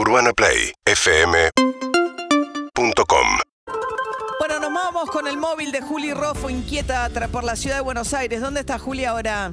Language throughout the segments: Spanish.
UrbanaPlayFM.com Bueno, nos vamos con el móvil de Juli Roffo, inquieta por la ciudad de Buenos Aires. ¿Dónde está Juli ahora?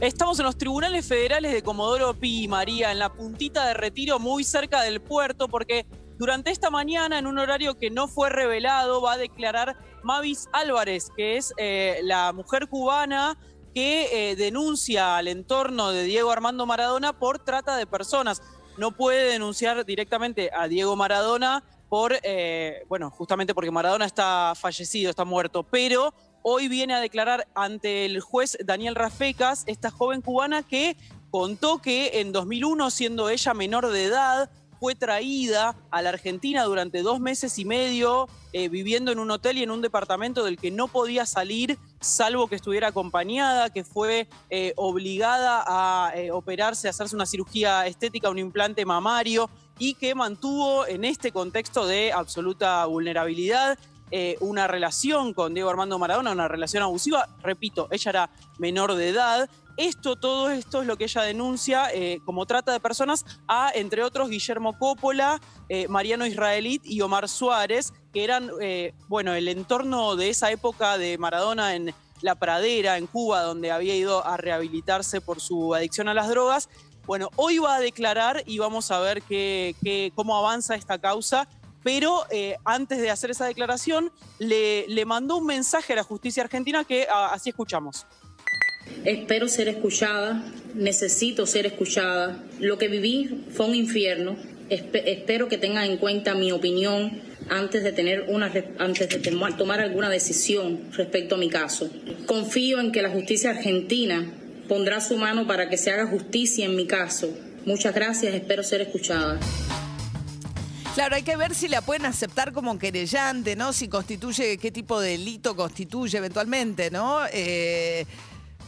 Estamos en los tribunales federales de Comodoro Pi, María, en la puntita de retiro muy cerca del puerto, porque durante esta mañana, en un horario que no fue revelado, va a declarar Mavis Álvarez, que es eh, la mujer cubana que eh, denuncia al entorno de Diego Armando Maradona por trata de personas. No puede denunciar directamente a Diego Maradona por, eh, bueno, justamente porque Maradona está fallecido, está muerto, pero hoy viene a declarar ante el juez Daniel Rafecas, esta joven cubana que contó que en 2001, siendo ella menor de edad, fue traída a la Argentina durante dos meses y medio, eh, viviendo en un hotel y en un departamento del que no podía salir, salvo que estuviera acompañada, que fue eh, obligada a eh, operarse, a hacerse una cirugía estética, un implante mamario, y que mantuvo en este contexto de absoluta vulnerabilidad eh, una relación con Diego Armando Maradona, una relación abusiva. Repito, ella era menor de edad. Esto, todo esto es lo que ella denuncia eh, como trata de personas a, entre otros, Guillermo Coppola, eh, Mariano Israelit y Omar Suárez, que eran, bueno, el entorno de esa época de Maradona en La Pradera, en Cuba, donde había ido a rehabilitarse por su adicción a las drogas. Bueno, hoy va a declarar y vamos a ver cómo avanza esta causa. Pero eh, antes de hacer esa declaración, le, le mandó un mensaje a la justicia argentina que ah, así escuchamos. Espero ser escuchada, necesito ser escuchada. Lo que viví fue un infierno. Espe- espero que tengan en cuenta mi opinión antes de tener una antes de tomar, tomar alguna decisión respecto a mi caso. Confío en que la justicia argentina pondrá su mano para que se haga justicia en mi caso. Muchas gracias, espero ser escuchada. Claro, hay que ver si la pueden aceptar como querellante, ¿no? Si constituye, qué tipo de delito constituye eventualmente, ¿no? Eh,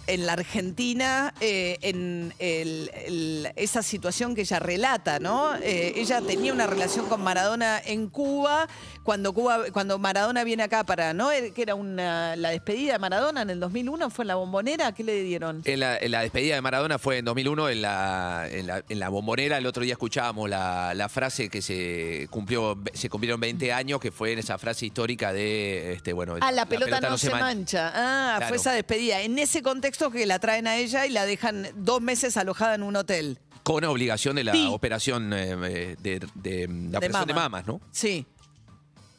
en la Argentina, eh, en el- el- esa situación que ella relata, ¿no? Eh, ella tenía una relación con Maradona en Cuba, cuando Cuba, cuando Maradona viene acá para, ¿no? Eh, Que era una, la despedida de Maradona en el 2001, ¿fue en la bombonera? ¿Qué le dieron? En la, en la despedida de Maradona fue en 2001 en la, en la, en la bombonera. El otro día escuchábamos la, la frase que se cumplió, se cumplieron 20 años, que fue en esa frase histórica de, este, bueno, Ah, la pelota, no, se man- mancha. Ah, Claro. fue esa despedida. En ese contexto que la traen a ella y la dejan dos meses alojada en un hotel. Con obligación de la Sí. operación eh, eh, de, de- la operación de mama. mamas, ¿no? Sí.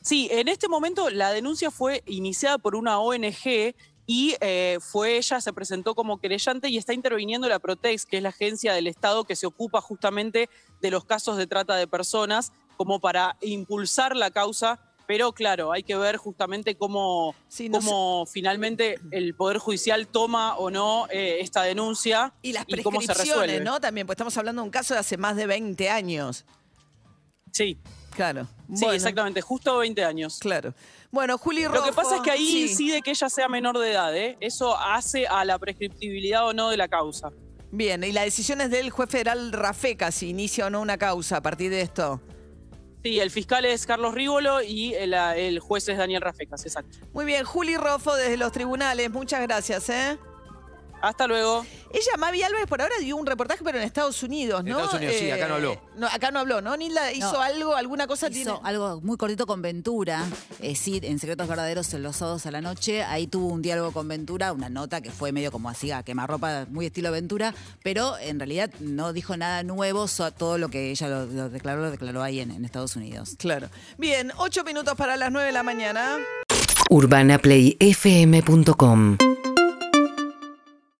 Sí, en este momento la denuncia fue iniciada por una ONG y eh, fue ella, se presentó como querellante y está interviniendo la Protex, que es la agencia del Estado que se ocupa justamente de los casos de trata de personas, como para impulsar la causa. Pero claro, hay que ver justamente cómo, Sí, no cómo finalmente el Poder Judicial toma o no eh, esta denuncia Y las cómo se resuelve. ¿no? También, pues estamos hablando de un caso de hace más de 20 años. Sí, Claro. sí, Bueno, exactamente, justo 20 años. Claro. Bueno, Juli Lo que pasa es que ahí sí. incide que ella sea menor de edad, ¿eh? Eso hace a la prescriptibilidad o no de la causa. Bien, y la decisión es del juez federal Rafeca si inicia o no una causa a partir de esto. Sí, el fiscal es Carlos Rívolo y el, el juez es Daniel Rafecas, exacto. Muy bien, Juli Roffo desde los tribunales, muchas gracias, ¿eh? Hasta luego. Ella, Mavi Álvarez, por ahora dio un reportaje, pero en Estados Unidos, En ¿no? Estados Unidos, sí, acá no habló. no, acá no habló, ¿no? Nilda hizo No. algo, alguna cosa Hizo tiene. algo muy cortito con Ventura, eh, sí, en Secretos Verdaderos en los sábados a la noche. Ahí tuvo un diálogo con Ventura, una nota que fue medio como así a quemarropa, muy estilo Ventura, pero en realidad no dijo nada nuevo, so- todo lo que ella lo, lo declaró, lo declaró ahí en, en Estados Unidos. Claro. Bien, ocho minutos para las nueve de la mañana. UrbanaPlayFM.com